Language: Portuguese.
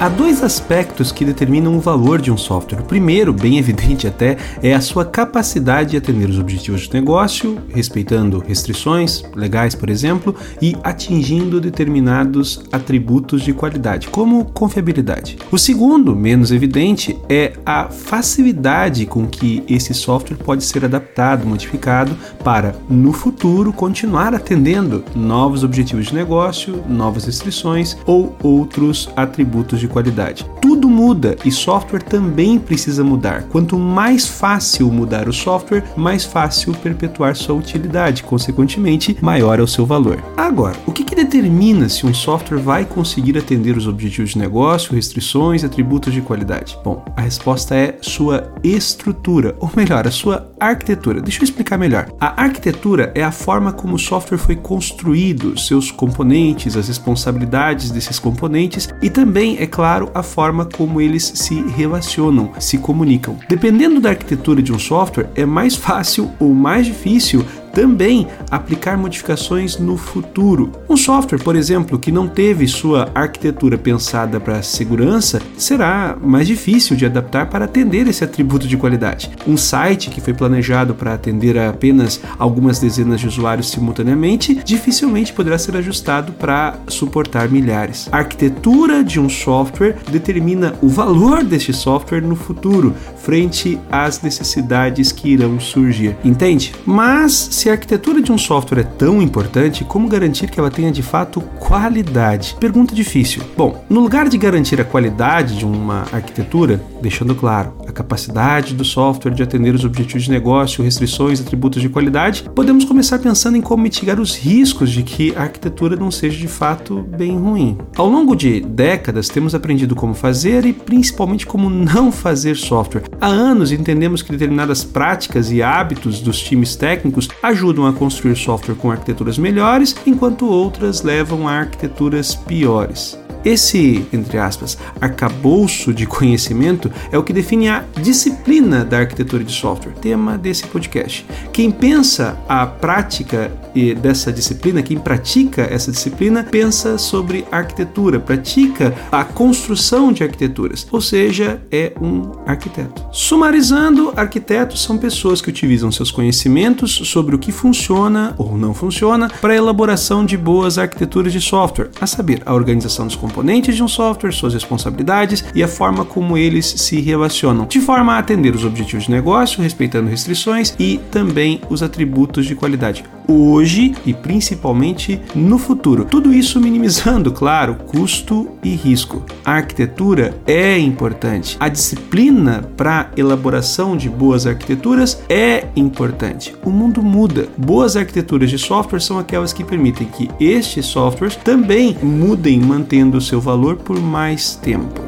Há dois aspectos que determinam o valor de um software. O primeiro, bem evidente até, é a sua capacidade de atender os objetivos de negócio, respeitando restrições legais, por exemplo, e atingindo determinados atributos de qualidade, como confiabilidade. O segundo, menos evidente, é a facilidade com que esse software pode ser adaptado, modificado para, no futuro, continuar atendendo novos objetivos de negócio, novas restrições ou outros atributos de qualidade. Tudo muda e software também precisa mudar. Quanto mais fácil mudar o software, mais fácil perpetuar sua utilidade, consequentemente, maior é o seu valor. Agora, o que, que determina se um software vai conseguir atender os objetivos de negócio, restrições atributos de qualidade? Bom, a resposta é sua estrutura, ou melhor, a sua arquitetura. Deixa eu explicar melhor. A arquitetura é a forma como o software foi construído, seus componentes, as responsabilidades desses componentes e também, é claro, a forma como eles se relacionam, se comunicam. Dependendo da arquitetura de um software, é mais fácil ou mais difícil também aplicar modificações no futuro. Um software, por exemplo, que não teve sua arquitetura pensada para segurança, será mais difícil de adaptar para atender esse atributo de qualidade. Um site que foi planejado para atender a apenas algumas dezenas de usuários simultaneamente, dificilmente poderá ser ajustado para suportar milhares. A arquitetura de um software determina o valor deste software no futuro, frente às necessidades que irão surgir. Entende? Mas se a arquitetura de um software é tão importante, como garantir que ela tenha de fato qualidade? Pergunta difícil. Bom, no lugar de garantir a qualidade de uma arquitetura, deixando claro a capacidade do software de atender os objetivos de negócio, restrições, atributos de qualidade, podemos começar pensando em como mitigar os riscos de que a arquitetura não seja de fato bem ruim. Ao longo de décadas, temos aprendido como fazer e principalmente como não fazer software. Há anos entendemos que determinadas práticas e hábitos dos times técnicos ajudam a construir software com arquiteturas melhores, enquanto outras levam a arquiteturas piores. Esse, entre aspas, arcabouço de conhecimento é o que define a disciplina da arquitetura de software, tema desse podcast. Quem pensa a prática dessa disciplina, quem pratica essa disciplina, pensa sobre arquitetura, pratica a construção de arquiteturas, ou seja, é um arquiteto. Sumarizando, arquitetos são pessoas que utilizam seus conhecimentos sobre o que funciona ou não funciona para a elaboração de boas arquiteturas de software, a saber, a organização dos componentes de um software, suas responsabilidades e a forma como eles se relacionam, de forma a atender os objetivos de negócio, respeitando restrições e também os atributos de qualidade hoje e principalmente no futuro. Tudo isso minimizando, claro, custo e risco. A arquitetura é importante. A disciplina para elaboração de boas arquiteturas é importante. O mundo muda. Boas arquiteturas de software são aquelas que permitem que estes softwares também mudem mantendo seu valor por mais tempo.